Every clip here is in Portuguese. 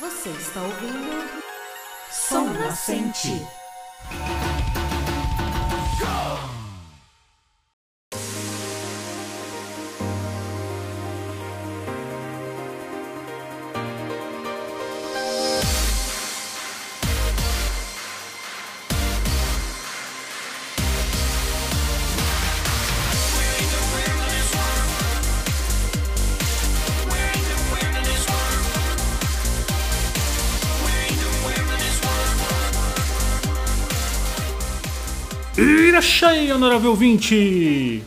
Você está ouvindo Som Nascente. Irachai, honorável ouvinte!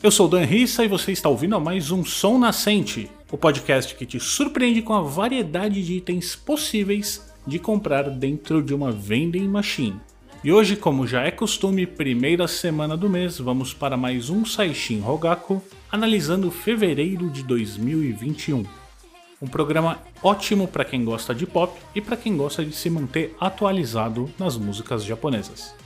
Eu sou Dan Rissa e você está ouvindo a mais um Som Nascente, o podcast que te surpreende com a variedade de itens possíveis de comprar dentro de uma vending machine. E hoje, como já é costume, primeira semana do mês, vamos para mais um Saishin Rogaku, analisando fevereiro de 2021. Um programa ótimo para quem gosta de pop e para quem gosta de se manter atualizado nas músicas japonesas.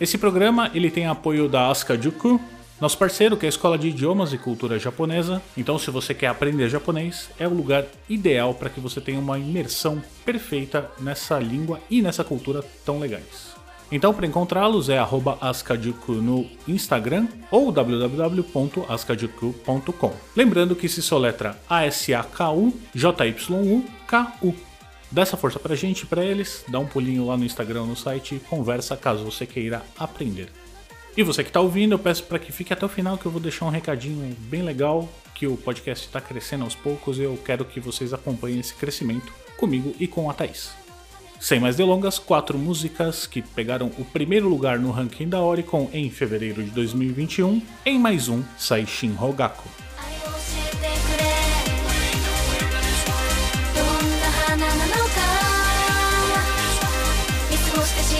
Esse programa ele tem apoio da Asuka Juku, nosso parceiro que é a Escola de Idiomas e Cultura Japonesa. Então, se você quer aprender japonês, é o lugar ideal para que você tenha uma imersão perfeita nessa língua e nessa cultura tão legais. Então, para encontrá-los é @askajuku no Instagram ou www.askajuku.com. Lembrando que se soletra A-S-A-K-U J-Y-U-K-U. Dá essa força pra gente, pra eles, dá um pulinho lá no Instagram, no site conversa caso você queira aprender. E você que tá ouvindo, eu peço para que fique até o final que eu vou deixar um recadinho bem legal, que o podcast está crescendo aos poucos e eu quero que vocês acompanhem esse crescimento comigo e com a Thaís. Sem mais delongas, quatro músicas que pegaram o primeiro lugar no ranking da Oricon em fevereiro de 2021 em mais um Saishin Rogaku.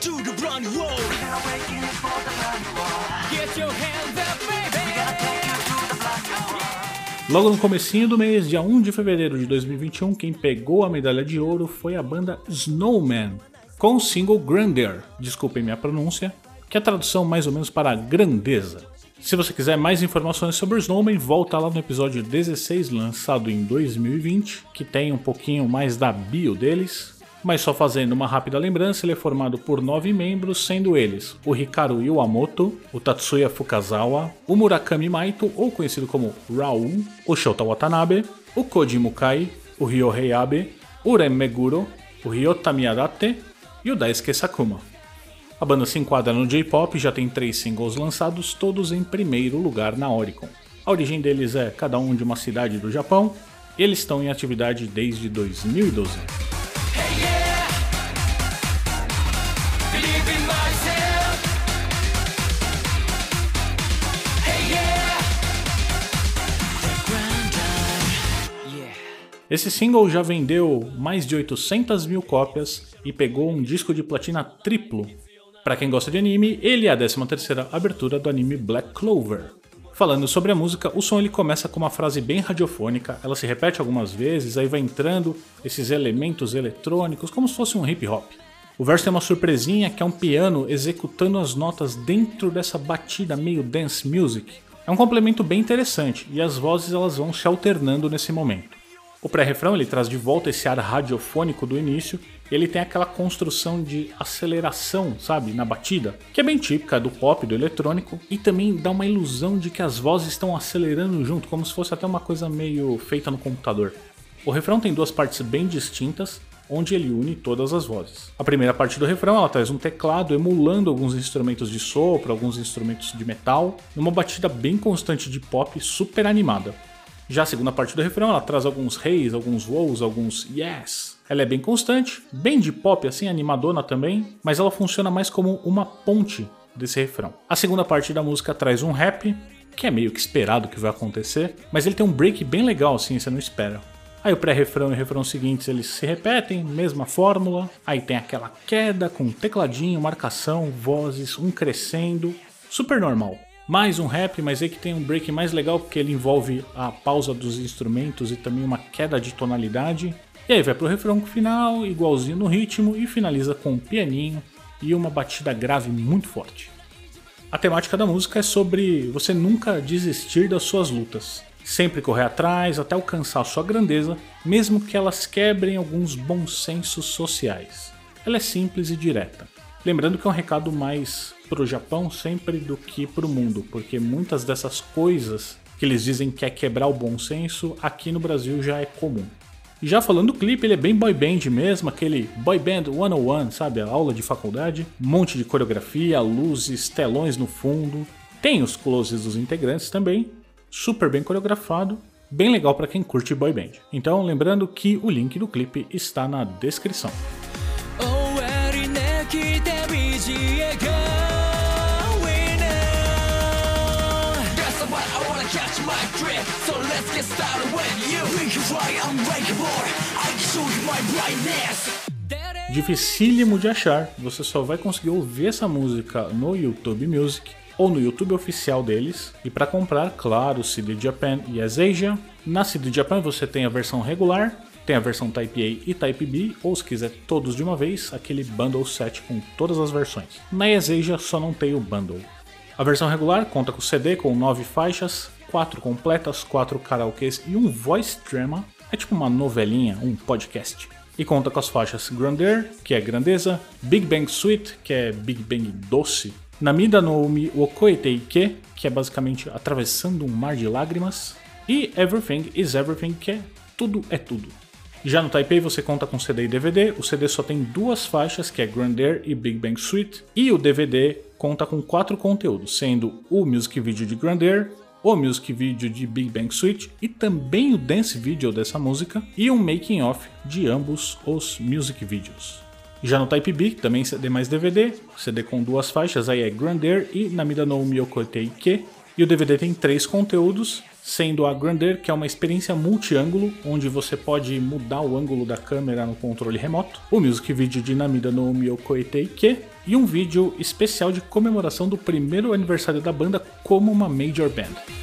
to the brand new world. We're for the brand new world. Get your hands up, We're baby. gonna take you to the brand new world. Logo no comecinho do mês, dia 1 de fevereiro de 2021, quem pegou a medalha de ouro foi a banda Snowman, com o single Grandeur, desculpem minha pronúncia, que é a tradução mais ou menos para grandeza. Se você quiser mais informações sobre o Snowman, volta lá no episódio 16, lançado em 2020, que tem um pouquinho mais da bio deles. Mas só fazendo uma rápida lembrança, ele é formado por nove membros, sendo eles o Hikaru Iwamoto, o Tatsuya Fukazawa, o Murakami Maito, ou conhecido como Raul, o Shota Watanabe, o Koji Mukai, o Ryohei Abe, o Ren Meguro, o Ryota Miyadate e o Daisuke Sakuma. A banda se enquadra no J-pop e já tem três singles lançados, todos em primeiro lugar na Oricon. A origem deles é cada um de uma cidade do Japão e eles estão em atividade desde 2012. Esse single já vendeu mais de 800 mil cópias e pegou um disco de platina triplo. Pra quem gosta de anime, ele é a 13ª abertura do anime Black Clover. Falando sobre a música, o som ele começa com uma frase bem radiofônica, ela se repete algumas vezes, aí vai entrando esses elementos eletrônicos como se fosse um hip hop. O verso tem uma surpresinha que é um piano executando as notas dentro dessa batida meio dance music. É um complemento bem interessante e as vozes elas vão se alternando nesse momento. O pré-refrão ele traz de volta esse ar radiofônico do início ele tem aquela construção de aceleração, sabe, na batida, que é bem típica do pop, do eletrônico, e também dá uma ilusão de que as vozes estão acelerando junto, como se fosse até uma coisa meio feita no computador. O refrão tem duas partes bem distintas, onde ele une todas as vozes. A primeira parte do refrão ela traz um teclado emulando alguns instrumentos de sopro, alguns instrumentos de metal, numa batida bem constante de pop super animada. Já a segunda parte do refrão, ela traz alguns reis, alguns wows, alguns yes. Ela é bem constante, bem de pop assim, animadona também, mas ela funciona mais como uma ponte desse refrão. A segunda parte da música traz um rap, que é meio que esperado que vai acontecer, mas ele tem um break bem legal assim, você não espera. Aí o pré-refrão e o refrão seguintes eles se repetem, mesma fórmula. Aí tem aquela queda com tecladinho, marcação, vozes, um crescendo, super normal. Mais um rap, mas aí que tem um break mais legal porque ele envolve a pausa dos instrumentos e também uma queda de tonalidade. E aí vai pro refrão final, igualzinho no ritmo, e finaliza com um pianinho e uma batida grave muito forte. A temática da música é sobre você nunca desistir das suas lutas. Sempre correr atrás até alcançar sua grandeza, mesmo que elas quebrem alguns bons sensos sociais. Ela é simples e direta. Lembrando que é um recado mais pro Japão sempre do que pro mundo, porque muitas dessas coisas que eles dizem que é quebrar o bom senso, aqui no Brasil já é comum. Já falando do clipe, ele é bem boy band mesmo, aquele boy band 101, sabe? A aula de faculdade. Um monte de coreografia, luzes, telões no fundo. Tem os closes dos integrantes também. Super bem coreografado. Bem legal para quem curte boy band. Então, lembrando que o link do clipe está na descrição. Let's get started you right, unbreakable I show you my brightness Dificílimo de achar, você só vai conseguir ouvir essa música no YouTube Music ou no YouTube oficial deles. E para comprar, claro, CD Japan e As Asia. Na CD Japan você tem a versão regular, tem a versão Type A e Type B, ou se quiser todos de uma vez, aquele bundle set com todas as versões. Na As Asia só não tem o bundle. A versão regular conta com CD com 9 faixas, 4 completas, 4 karaokês e um voice drama. É tipo uma novelinha, um podcast. E conta com as faixas Grandeur, que é grandeza, Big Bang Sweet, que é Big Bang doce, Namida no Umi Okoeteike, que é basicamente atravessando um mar de lágrimas, e Everything is Everything, que é tudo é tudo. Já no Taipei você conta com CD e DVD, o CD só tem duas faixas, que é Grandeur e Big Bang Suite, e o DVD conta com quatro conteúdos, sendo o music video de Grandeur, o music video de Big Bang Suite e também o dance video dessa música e um making off de ambos os music videos. Já no Type B, também CD mais DVD, CD com duas faixas, aí é Grandeur e Namida no Miyokoteike. E o DVD tem três conteúdos, sendo a Grandeur, que é uma experiência multi-ângulo, onde você pode mudar o ângulo da câmera no controle remoto, o music video de Namida no Miyokoteike e um vídeo especial de comemoração do primeiro aniversário da banda como uma major band.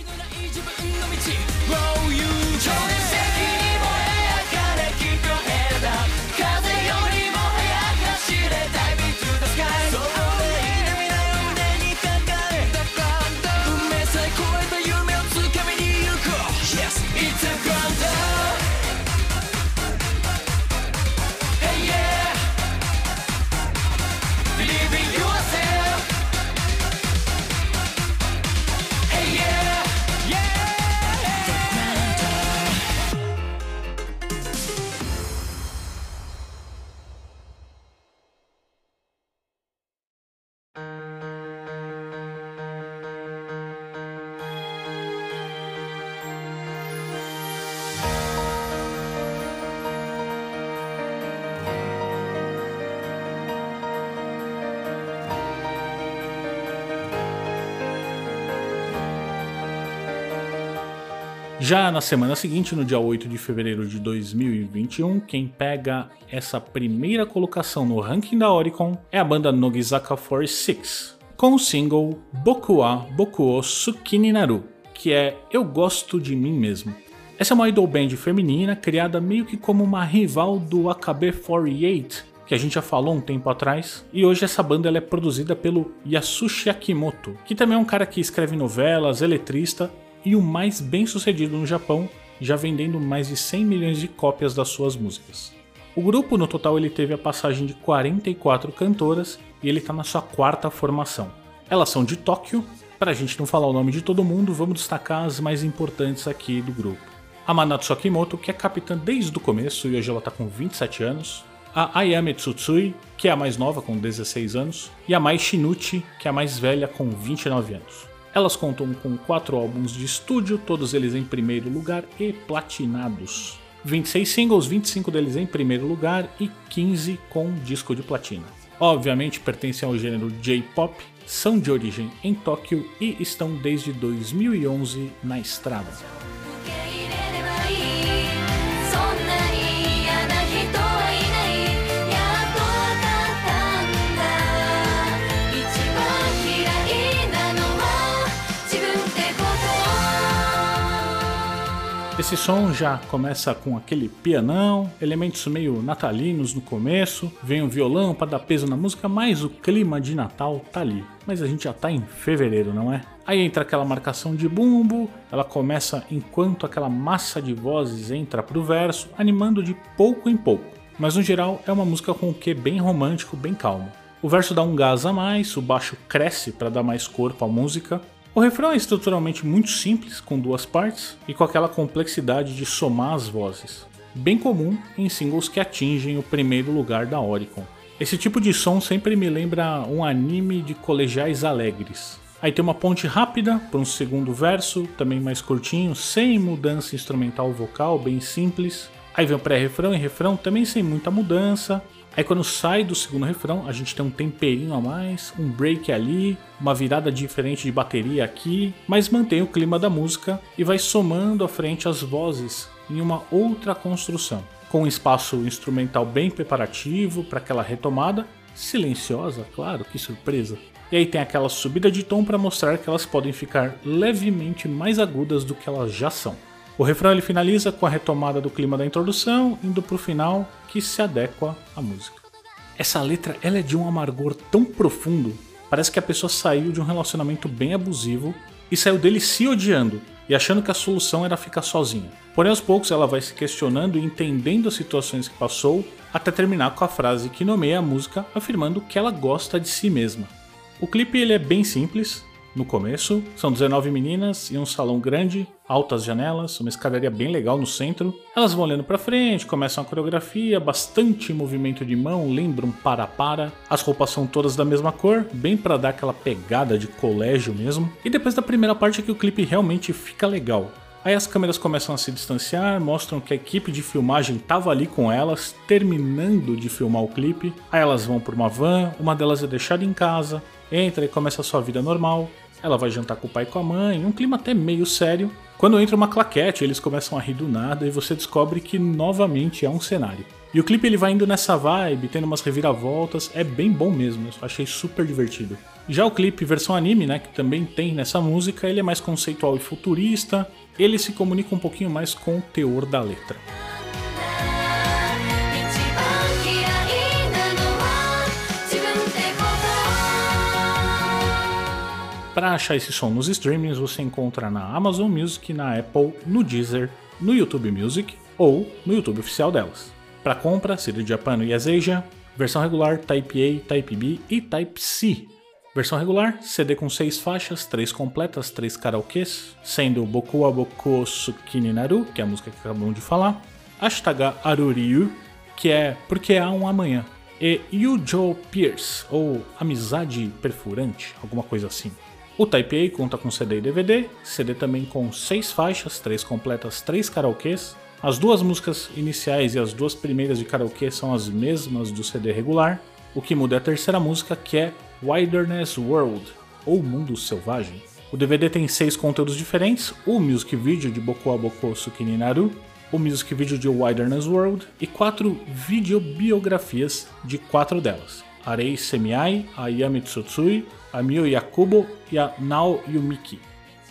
Já na semana seguinte, no dia 8 de fevereiro de 2021, quem pega essa primeira colocação no ranking da Oricon é a banda Nogizaka 46, com o single Bokuwa Bokuo Tsukini Naru, que é Eu Gosto de Mim Mesmo. Essa é uma idol band feminina criada meio que como uma rival do AKB48, que a gente já falou um tempo atrás, e hoje essa banda ela é produzida pelo Yasushi Akimoto, que também é um cara que escreve novelas, eletrista e o mais bem sucedido no Japão, já vendendo mais de 100 milhões de cópias das suas músicas. O grupo no total ele teve a passagem de 44 cantoras e ele está na sua quarta formação. Elas são de Tóquio, para a gente não falar o nome de todo mundo, vamos destacar as mais importantes aqui do grupo. A Manatsu Akimoto, que é capitã desde o começo e hoje ela está com 27 anos. A Ayame Tsutsui, que é a mais nova com 16 anos. E a Mai Shinuchi, que é a mais velha com 29 anos. Elas contam com quatro álbuns de estúdio, todos eles em primeiro lugar e platinados. 26 singles, 25 deles em primeiro lugar e 15 com disco de platina. Obviamente pertencem ao gênero J-pop, são de origem em Tóquio e estão desde 2011 na estrada. Esse som já começa com aquele pianão, elementos meio natalinos no começo, vem o violão para dar peso na música, mas o clima de Natal tá ali. Mas a gente já tá em fevereiro, não é? Aí entra aquela marcação de bumbo, ela começa enquanto aquela massa de vozes entra pro verso, animando de pouco em pouco. Mas no geral é uma música com o que bem romântico, bem calmo. O verso dá um gás a mais, o baixo cresce para dar mais corpo à música, o refrão é estruturalmente muito simples, com duas partes, e com aquela complexidade de somar as vozes, bem comum em singles que atingem o primeiro lugar da Oricon. Esse tipo de som sempre me lembra um anime de colegiais alegres. Aí tem uma ponte rápida para um segundo verso, também mais curtinho, sem mudança instrumental vocal, bem simples. Aí vem o pré-refrão e refrão, também sem muita mudança. Aí quando sai do segundo refrão, a gente tem um temperinho a mais, um break ali, uma virada diferente de bateria aqui, mas mantém o clima da música e vai somando à frente as vozes em uma outra construção, com um espaço instrumental bem preparativo para aquela retomada, silenciosa, claro, que surpresa. E aí tem aquela subida de tom para mostrar que elas podem ficar levemente mais agudas do que elas já são. O refrão ele finaliza com a retomada do clima da introdução, indo para o final que se adequa à música. Essa letra ela é de um amargor tão profundo, parece que a pessoa saiu de um relacionamento bem abusivo e saiu dele se odiando e achando que a solução era ficar sozinha. Porém, aos poucos ela vai se questionando e entendendo as situações que passou, até terminar com a frase que nomeia a música, afirmando que ela gosta de si mesma. O clipe ele é bem simples, no começo. São 19 meninas e um salão grande, altas janelas, uma escadaria bem legal no centro. Elas vão olhando para frente, começam a coreografia, bastante movimento de mão, lembram para-para. As roupas são todas da mesma cor, bem para dar aquela pegada de colégio mesmo. E depois da primeira parte é que o clipe realmente fica legal. Aí as câmeras começam a se distanciar, mostram que a equipe de filmagem estava ali com elas, terminando de filmar o clipe. Aí elas vão por uma van, uma delas é deixada em casa, entra e começa a sua vida normal. Ela vai jantar com o pai e com a mãe, um clima até meio sério. Quando entra uma claquete, eles começam a rir do nada e você descobre que novamente é um cenário. E o clipe ele vai indo nessa vibe, tendo umas reviravoltas, é bem bom mesmo, eu achei super divertido. Já o clipe versão anime, né, que também tem nessa música, ele é mais conceitual e futurista, ele se comunica um pouquinho mais com o teor da letra. Para achar esse som nos streamings, você encontra na Amazon Music, na Apple, no Deezer, no YouTube Music ou no YouTube oficial delas. Para compra, CD Japan e Asia, versão regular Type A, Type B e Type C. Versão regular, CD com 6 faixas, 3 completas, 3 karaokês, sendo Boku wa Boku Tsukini Naru, que é a música que acabamos de falar, Ashitaga Aruriu, que é Porque Há um Amanhã, e Yujo Pierce, ou Amizade Perfurante, alguma coisa assim. O Type A conta com CD e DVD, CD também com 6 faixas, 3 completas, 3 karaokês. As duas músicas iniciais e as duas primeiras de karaokê são as mesmas do CD regular. O que muda é a terceira música, que é Wilderness World, ou Mundo Selvagem. O DVD tem seis conteúdos diferentes: o music video de Boku wa Boku Tsukini Naru, o music video de Wilderness World e quatro videobiografias de quatro delas: Arei Semiai, a Yami Tsutsui, a Mio Yakubo e a Nao Yumiki.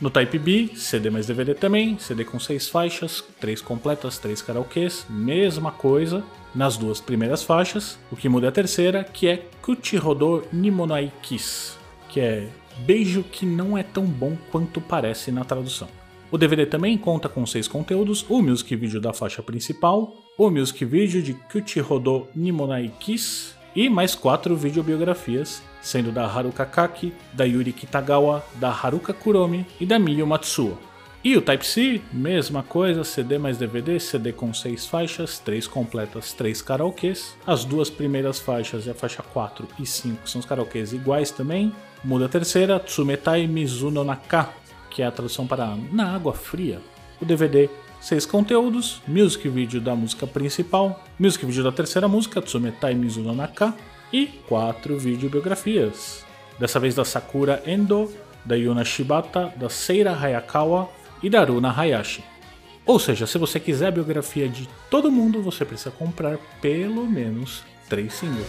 No Type B, CD mais DVD também, CD com seis faixas, três completas, três karaokês, mesma coisa nas duas primeiras faixas. O que muda é a terceira, que é Kuchihodo Nimonai Kiss, que é beijo que não é tão bom quanto parece na tradução. O DVD também conta com seis conteúdos: o music video da faixa principal, o music video de Kuchihodo Nimonai Kiss e mais quatro videobiografias, sendo da Haruka Kaki, da Yuri Kitagawa, da Haruka Kuromi e da Miyu Matsuo. E o Type-C, mesma coisa, CD mais DVD, CD com 6 faixas, 3 completas, 3 karaokês. As duas primeiras faixas, a faixa 4 e 5, são os karaokês iguais também. Muda a terceira, Tsumetai Mizuno Naka, que é a tradução para Na Água Fria. O DVD, 6 conteúdos, music video da música principal, music video da terceira música, Tsumetai Mizuno Naka, e 4 videobiografias. Dessa vez da Sakura Endo, da Yuna Shibata, da Seira Hayakawa e da Runa Hayashi. Ou seja, se você quiser a biografia de todo mundo, você precisa comprar pelo menos 3 singles.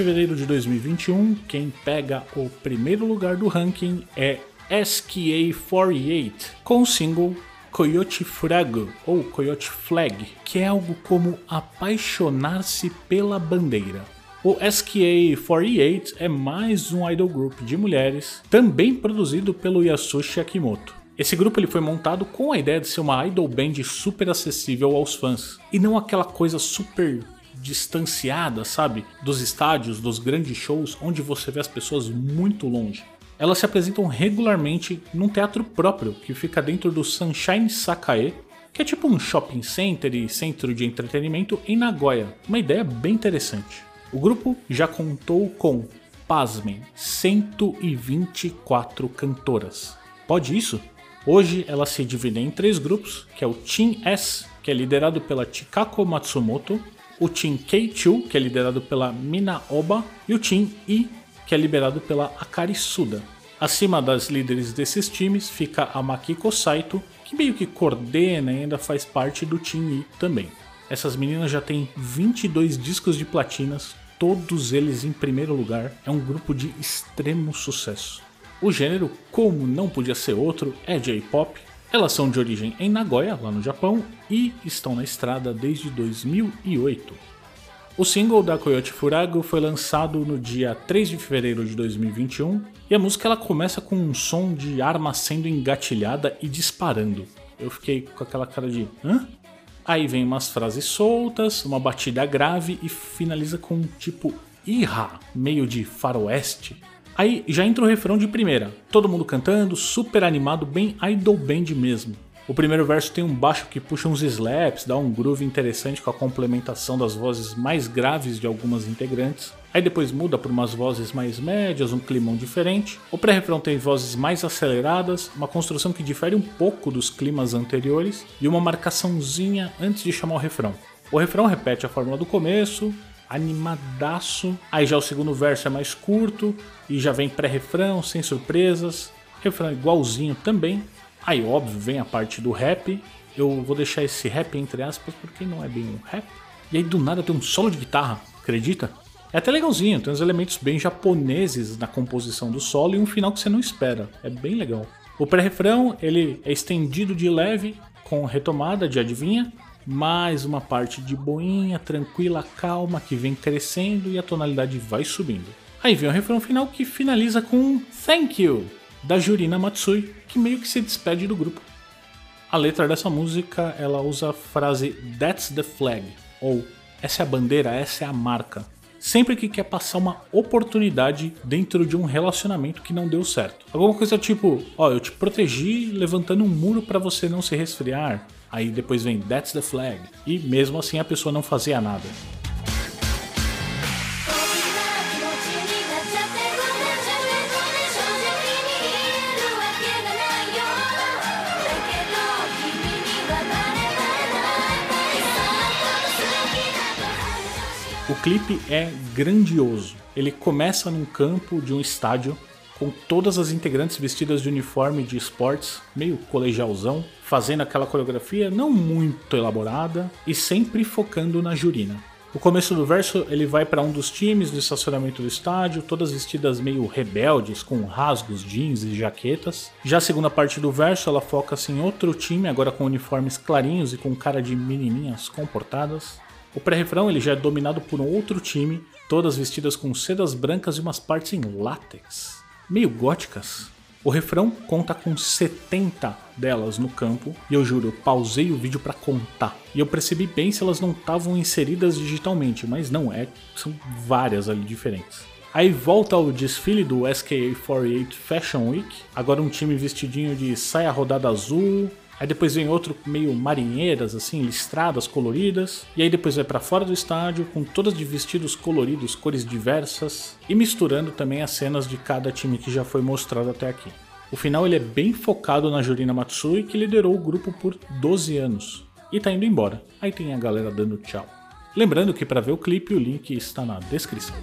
Fevereiro de 2021, quem pega o primeiro lugar do ranking é SKA48 com o single Coyote Frago ou Coyote Flag, que é algo como apaixonar-se pela bandeira. O SKA48 é mais um idol group de mulheres, também produzido pelo Yasushi Akimoto. Esse grupo ele foi montado com a ideia de ser uma idol band super acessível aos fãs e não aquela coisa super distanciada, sabe, dos estádios, dos grandes shows, onde você vê as pessoas muito longe. Elas se apresentam regularmente num teatro próprio que fica dentro do Sunshine Sakae, que é tipo um shopping center e centro de entretenimento em Nagoya. Uma ideia bem interessante. O grupo já contou com, pasmem, 124 cantoras. Pode isso? Hoje ela se divide em três grupos, que é o Team S, que é liderado pela Chikako Matsumoto, o Team K2, que é liderado pela Mina Oba, e o Team I, que é liderado pela Akari Suda. Acima das líderes desses times fica a Makiko Saito, que meio que coordena e ainda faz parte do Team I também. Essas meninas já têm 22 discos de platinas, todos eles em primeiro lugar. É um grupo de extremo sucesso. O gênero, como não podia ser outro, é J-pop. Elas são de origem em Nagoya, lá no Japão, e estão na estrada desde 2008. O single da Coyote Furago foi lançado no dia 3 de fevereiro de 2021 e a música ela começa com um som de arma sendo engatilhada e disparando. Eu fiquei com aquela cara de hã? Aí vem umas frases soltas, uma batida grave e finaliza com um tipo irra, meio de faroeste. Aí já entra o refrão de primeira, todo mundo cantando, super animado, bem idol band mesmo. O primeiro verso tem um baixo que puxa uns slaps, dá um groove interessante com a complementação das vozes mais graves de algumas integrantes. Aí depois muda por umas vozes mais médias, um climão diferente. O pré-refrão tem vozes mais aceleradas, uma construção que difere um pouco dos climas anteriores e uma marcaçãozinha antes de chamar o refrão. O refrão repete a fórmula do começo, animadaço. Aí já o segundo verso é mais curto e já vem pré-refrão, sem surpresas. Refrão igualzinho também. Aí, óbvio, vem a parte do rap. Eu vou deixar esse rap entre aspas porque não é bem um rap. E aí do nada tem um solo de guitarra, acredita? É até legalzinho, tem uns elementos bem japoneses na composição do solo e um final que você não espera. É bem legal. O pré-refrão ele é estendido de leve com retomada de adivinha, mais uma parte de boinha, tranquila, calma, que vem crescendo e a tonalidade vai subindo. Aí vem o refrão final que finaliza com um Thank you da Jurina Matsui, que meio que se despede do grupo. A letra dessa música ela usa a frase That's the flag, ou essa é a bandeira, essa é a marca. Sempre que quer passar uma oportunidade dentro de um relacionamento que não deu certo. Alguma coisa tipo, ó, eu te protegi levantando um muro para você não se resfriar. Aí depois vem That's the Flag. E mesmo assim a pessoa não fazia nada. O clipe é grandioso. Ele começa num campo de um estádio com todas as integrantes vestidas de uniforme de esportes, meio colegialzão, fazendo aquela coreografia não muito elaborada e sempre focando na Jurina. O começo do verso ele vai para um dos times do estacionamento do estádio, todas vestidas meio rebeldes, com rasgos, jeans e jaquetas. Já a segunda parte do verso ela foca-se em outro time, agora com uniformes clarinhos e com cara de menininhas comportadas. O pré-refrão ele já é dominado por um outro time, todas vestidas com sedas brancas e umas partes em látex, meio góticas. O refrão conta com 70 delas no campo e eu juro, eu pausei o vídeo pra contar. E eu percebi bem se elas não estavam inseridas digitalmente, mas não é, são várias ali diferentes. Aí volta o desfile do SKA48 Fashion Week, agora um time vestidinho de saia rodada azul, Aí depois vem outro meio marinheiras, assim, listradas, coloridas. E aí depois vai pra fora do estádio, com todas de vestidos coloridos, cores diversas. E misturando também as cenas de cada time que já foi mostrado até aqui. O final ele é bem focado na Jurina Matsui, que liderou o grupo por 12 anos. E tá indo embora. Aí tem a galera dando tchau. Lembrando que para ver o clipe o link está na descrição.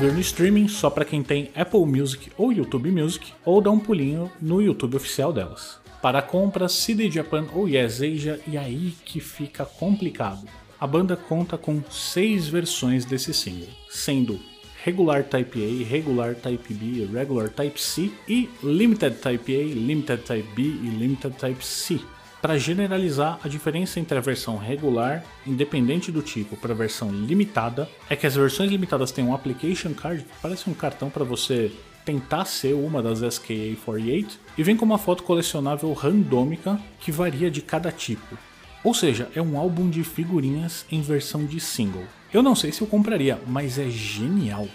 Ouvir no streaming, só para quem tem Apple Music ou YouTube Music, ou dá um pulinho no YouTube oficial delas. Para compras, CD Japan ou Yes Asia, e aí que fica complicado. A banda conta com seis versões desse single, sendo regular Type A, regular Type B, regular Type C e limited Type A, limited Type B e limited Type C. Para generalizar, a diferença entre a versão regular, independente do tipo, para a versão limitada, é que as versões limitadas têm um application card, que parece um cartão para você tentar ser uma das SKA48, e vem com uma foto colecionável randômica que varia de cada tipo. Ou seja, é um álbum de figurinhas em versão de single. Eu não sei se eu compraria, mas é genial.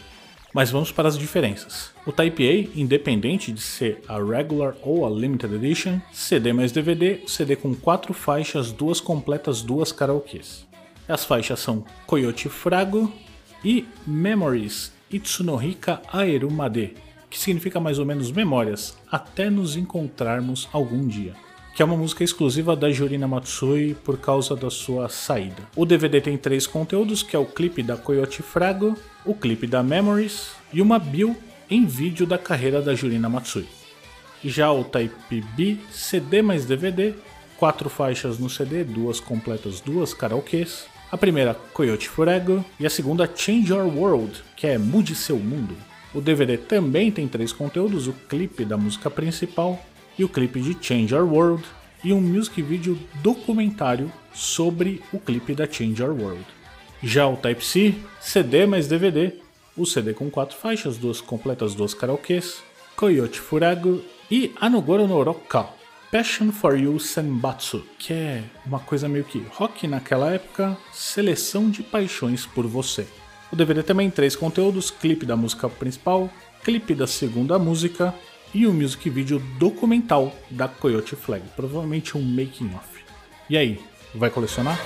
Mas vamos para as diferenças. O Type A, independente de ser a Regular ou a Limited Edition, CD mais DVD, CD com quatro faixas, duas completas, duas karaokês. As faixas são Coyote Frago e Memories Itsunohika Aerumade, que significa mais ou menos memórias, até nos encontrarmos algum dia que é uma música exclusiva da Jurina Matsui por causa da sua saída. O DVD tem três conteúdos, que é o clipe da Coyote Frago, o clipe da Memories e uma bio em vídeo da carreira da Jurina Matsui. Já o Type B, CD mais DVD, quatro faixas no CD, duas completas, duas karaokês. A primeira, Coyote Furago, e a segunda, Change Your World, que é Mude Seu Mundo. O DVD também tem três conteúdos, o clipe da música principal, e o clipe de Change Our World e um music video documentário sobre o clipe da Change Our World. Já o Type-C, CD mais DVD, o CD com quatro faixas, duas completas, duas karaokês, Coyote Furago e Anogoro no Roka, Passion for You Senbatsu, que é uma coisa meio que rock naquela época, seleção de paixões por você. O DVD também três conteúdos, clipe da música principal, clipe da segunda música e um music video documental da Coyote Flag, provavelmente um making of. E aí, vai colecionar?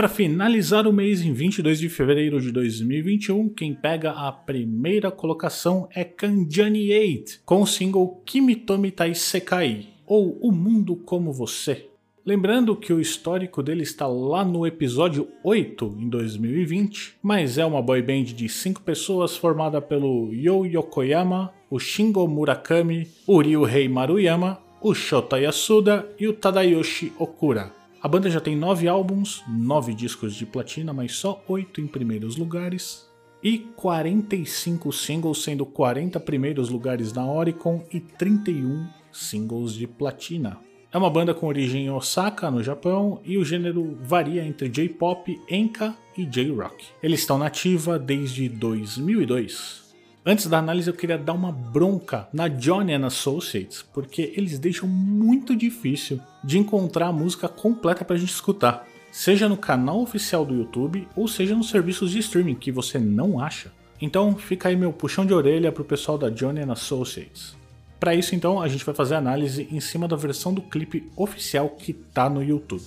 Para finalizar o mês, em 22 de fevereiro de 2021, quem pega a primeira colocação é Kanjani 8, com o single Kimitomi Tai Sekai, ou O Mundo Como Você. Lembrando que o histórico dele está lá no episódio 8 em 2020, mas é uma boy band de 5 pessoas formada pelo Yo Yokoyama, o Shingo Murakami, o Ryuhei Maruyama, o Shota Yasuda e o Tadayoshi Okura. A banda já tem 9 álbuns, 9 discos de platina, mas só 8 em primeiros lugares, e 45 singles, sendo 40 primeiros lugares na Oricon e 31 singles de platina. É uma banda com origem em Osaka, no Japão, e o gênero varia entre J-pop, enka e J-rock. Eles estão ativa desde 2002. Antes da análise, eu queria dar uma bronca na Johnny and Associates, porque eles deixam muito difícil de encontrar a música completa pra gente escutar, seja no canal oficial do YouTube ou seja nos serviços de streaming que você não acha. Então fica aí meu puxão de orelha pro pessoal da Johnny and Associates. Para isso então a gente vai fazer a análise em cima da versão do clipe oficial que tá no YouTube.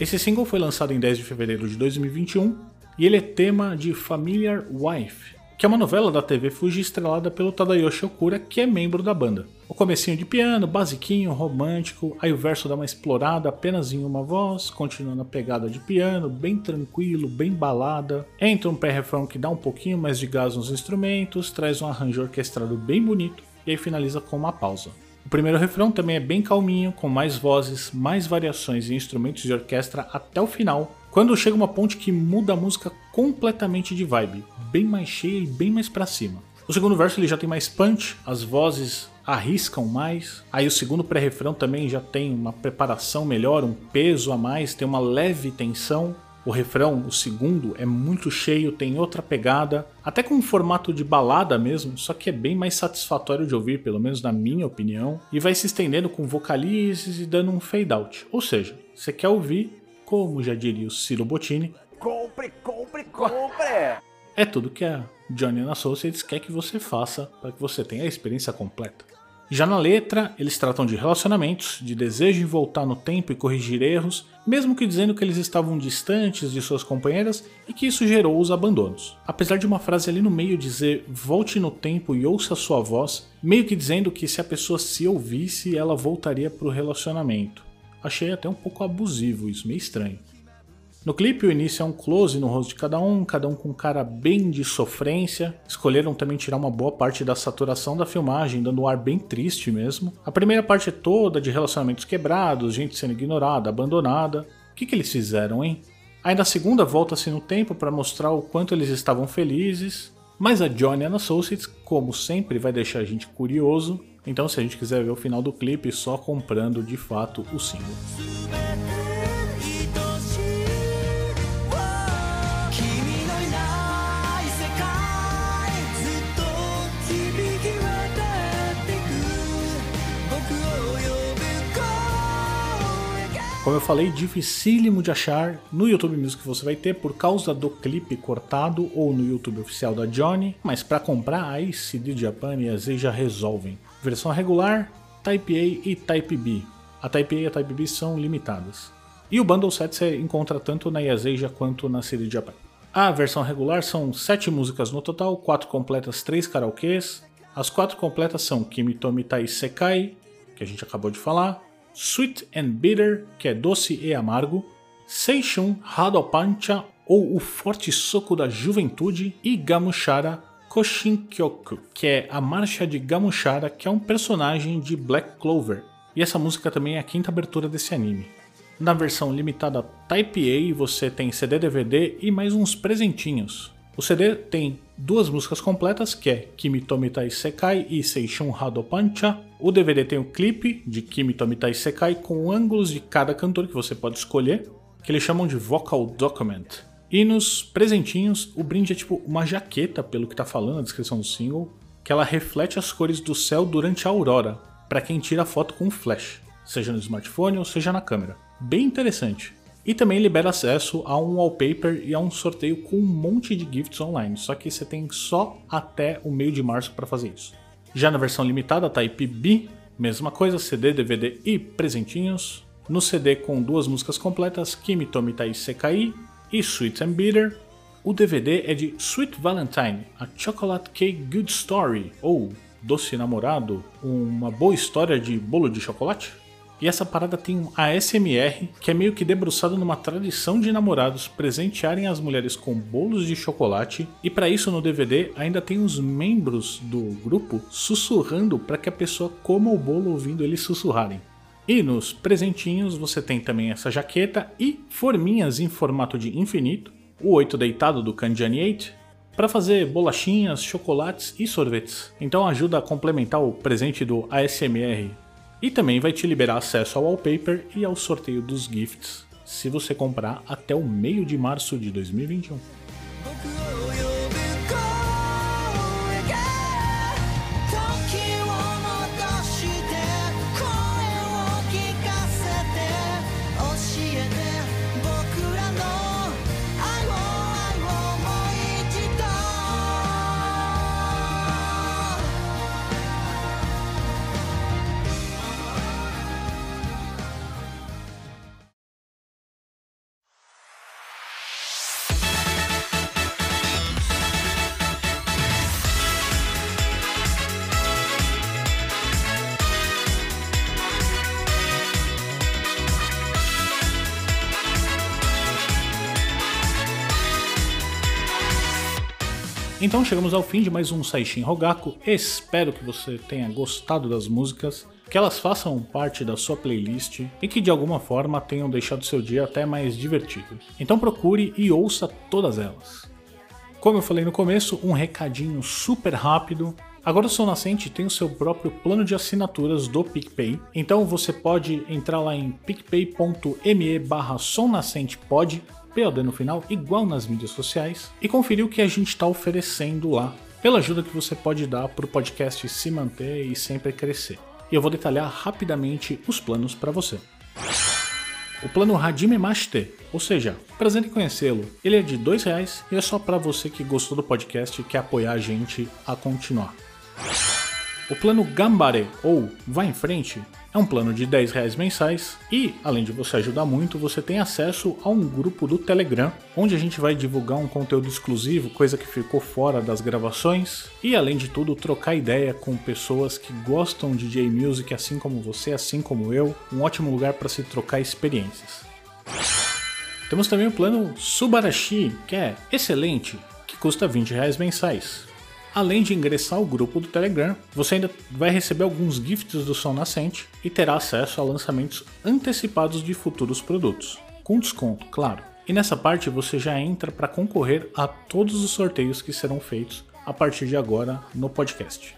Esse single foi lançado em 10 de fevereiro de 2021 e ele é tema de Familiar Wife, que é uma novela da TV Fuji estrelada pelo Tadayoshi Okura, que é membro da banda. O comecinho de piano, basiquinho, romântico, aí o verso dá uma explorada apenas em uma voz, continuando a pegada de piano, bem tranquilo, bem balada. Entra um pré-refrão que dá um pouquinho mais de gás nos instrumentos, traz um arranjo orquestrado bem bonito e aí finaliza com uma pausa. O primeiro refrão também é bem calminho, com mais vozes, mais variações e instrumentos de orquestra até o final, quando chega uma ponte que muda a música completamente de vibe, bem mais cheia e bem mais pra cima. O segundo verso ele já tem mais punch, as vozes arriscam mais. Aí o segundo pré-refrão também já tem uma preparação melhor, um peso a mais, tem uma leve tensão. O refrão, o segundo, é muito cheio, tem outra pegada, até com um formato de balada mesmo, só que é bem mais satisfatório de ouvir, pelo menos na minha opinião, e vai se estendendo com vocalizes e dando um fade out. Ou seja, você quer ouvir, como já diria o Ciro Bottini, Compre, compre, compre! é tudo que a Johnny Associates quer que você faça para que você tenha a experiência completa. Já na letra, eles tratam de relacionamentos, de desejo em voltar no tempo e corrigir erros, mesmo que dizendo que eles estavam distantes de suas companheiras e que isso gerou os abandonos. Apesar de uma frase ali no meio dizer volte no tempo e ouça sua voz, meio que dizendo que se a pessoa se ouvisse, ela voltaria para o relacionamento. Achei até um pouco abusivo isso, meio estranho. No clipe, o início é um close no rosto de cada um, cada um com cara bem de sofrência. Escolheram também tirar uma boa parte da saturação da filmagem, dando um ar bem triste mesmo. A primeira parte é toda de relacionamentos quebrados, gente sendo ignorada, abandonada. O que, que eles fizeram, hein? Aí na segunda volta-se no tempo para mostrar o quanto eles estavam felizes. Mas a Johnny and Associates, como sempre, vai deixar a gente curioso. Então, se a gente quiser ver o final do clipe, só comprando de fato o single. Como eu falei, dificílimo de achar. No YouTube Music você vai ter por causa do clipe cortado ou no YouTube oficial da Johnny, mas para comprar aí CD Japan e a Z já resolvem. Versão regular, Type A e Type B. A Type A e a Type B são limitadas. E o Bundle Set você encontra tanto na Yaseja quanto na CD Japan. A versão regular são 7 músicas no total, 4 completas, 3 karaokês. As 4 completas são Kimi Tomi Tai Sekai, que a gente acabou de falar, Sweet and Bitter, que é doce e amargo, Seishun Hadopancha, ou o forte soco da juventude, e Gamushara Koshinkyoku, que é a marcha de Gamushara, que é um personagem de Black Clover. E essa música também é a quinta abertura desse anime. Na versão limitada Type A você tem CD DVD e mais uns presentinhos. O CD tem duas músicas completas, que é Kimi Tomitai Sekai e Seishun Hadopancha. O DVD tem o clipe de Kimi Tomitai Sekai com ângulos de cada cantor que você pode escolher, que eles chamam de Vocal Document. E nos presentinhos, o brinde é tipo uma jaqueta, pelo que tá falando na descrição do single, que ela reflete as cores do céu durante a aurora, para quem tira foto com flash, seja no smartphone ou seja na câmera. Bem interessante. E também libera acesso a um wallpaper e a um sorteio com um monte de gifts online, só que você tem só até o meio de março para fazer isso. Já na versão limitada Type B, mesma coisa, CD, DVD e presentinhos. No CD com duas músicas completas, Kimi Tomitai Sekai e Sweet and Bitter. O DVD é de Sweet Valentine, a Chocolate Cake Good Story, ou Doce Namorado, uma boa história de bolo de chocolate. E essa parada tem um ASMR que é meio que debruçado numa tradição de namorados presentearem as mulheres com bolos de chocolate. E para isso no DVD ainda tem os membros do grupo sussurrando para que a pessoa coma o bolo ouvindo eles sussurrarem. E nos presentinhos você tem também essa jaqueta e forminhas em formato de infinito, o 8 deitado do Kandiani 8, para fazer bolachinhas, chocolates e sorvetes. Então ajuda a complementar o presente do ASMR e também vai te liberar acesso ao wallpaper e ao sorteio dos gifts se você comprar até o meio de março de 2021. Então chegamos ao fim de mais um Saishin Rogaku. Espero que você tenha gostado das músicas, que elas façam parte da sua playlist e que de alguma forma tenham deixado seu dia até mais divertido. Então procure e ouça todas elas. Como eu falei no começo, um recadinho super rápido. Agora o Som Nascente tem o seu próprio plano de assinaturas do PicPay, então você pode entrar lá em picpay.me barra POD no final, igual nas mídias sociais, e conferir o que a gente está oferecendo lá, pela ajuda que você pode dar para o podcast se manter e sempre crescer. E eu vou detalhar rapidamente os planos para você. O plano Hajime Mashite, ou seja, prazer em conhecê-lo. Ele é de R$ reais e é só para você que gostou do podcast e quer apoiar a gente a continuar. O plano Gambare, ou Vai em Frente, é um plano de 10 reais mensais e, além de você ajudar muito, você tem acesso a um grupo do Telegram, onde a gente vai divulgar um conteúdo exclusivo, coisa que ficou fora das gravações, e além de tudo, trocar ideia com pessoas que gostam de J-Music assim como você, assim como eu, um ótimo lugar para se trocar experiências. Temos também o plano Subarashi, que é excelente, que custa 20 reais mensais. Além de ingressar ao grupo do Telegram, você ainda vai receber alguns gifts do Som Nascente e terá acesso a lançamentos antecipados de futuros produtos, com desconto, claro. E nessa parte você já entra para concorrer a todos os sorteios que serão feitos a partir de agora no podcast.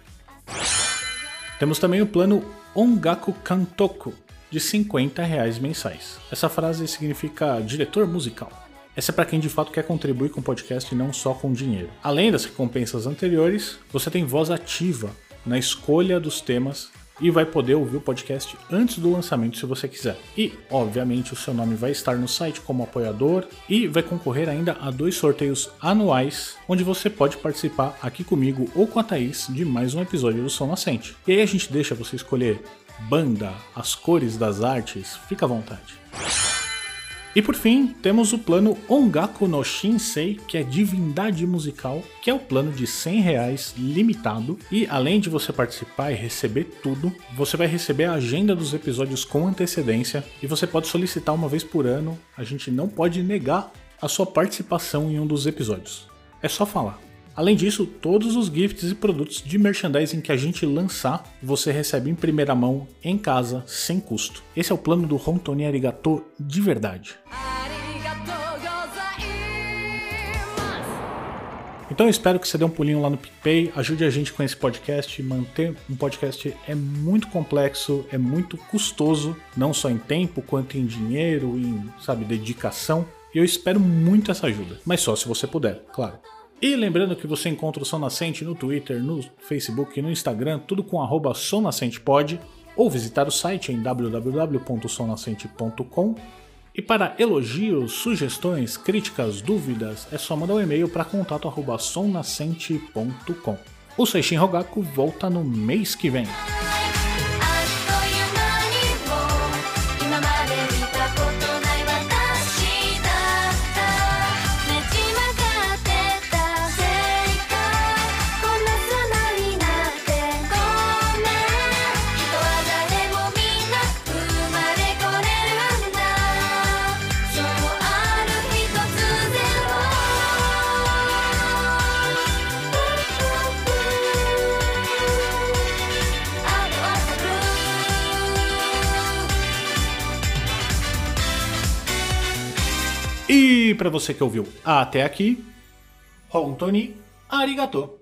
Temos também o plano Ongaku Kantoku, de 50 reais mensais. Essa frase significa diretor musical. Essa é para quem de fato quer contribuir com o podcast e não só com dinheiro. Além das recompensas anteriores, você tem voz ativa na escolha dos temas e vai poder ouvir o podcast antes do lançamento se você quiser. E, obviamente, o seu nome vai estar no site como apoiador e vai concorrer ainda a dois sorteios anuais, onde você pode participar aqui comigo ou com a Thaís de mais um episódio do Som Nascente. E aí a gente deixa você escolher banda, as cores das artes, fica à vontade. E por fim, temos o plano Ongaku no Shinsei, que é divindade musical, que é o plano de 100 reais limitado. E além de você participar e receber tudo, você vai receber a agenda dos episódios com antecedência e você pode solicitar uma vez por ano. A gente não pode negar a sua participação em um dos episódios. É só falar. Além disso, todos os gifts e produtos de merchandising que a gente lançar, você recebe em primeira mão, em casa, sem custo. Esse é o plano do Rontoni Arigato de verdade. Então eu espero que você dê um pulinho lá no PicPay, ajude a gente com esse podcast. Manter um podcast é muito complexo, é muito custoso, não só em tempo, quanto em dinheiro, em, sabe, dedicação. E eu espero muito essa ajuda, mas só se você puder, claro. E lembrando que você encontra o Som Nascente no Twitter, no Facebook no Instagram, tudo com arroba somnascentepod, ou visitar o site em www.somnascente.com. E para elogios, sugestões, críticas, dúvidas, é só mandar um e-mail para contato@somnascente.com. O Seishin Rogaku volta no mês que vem. E para você que ouviu até aqui, Hontoni Arigato.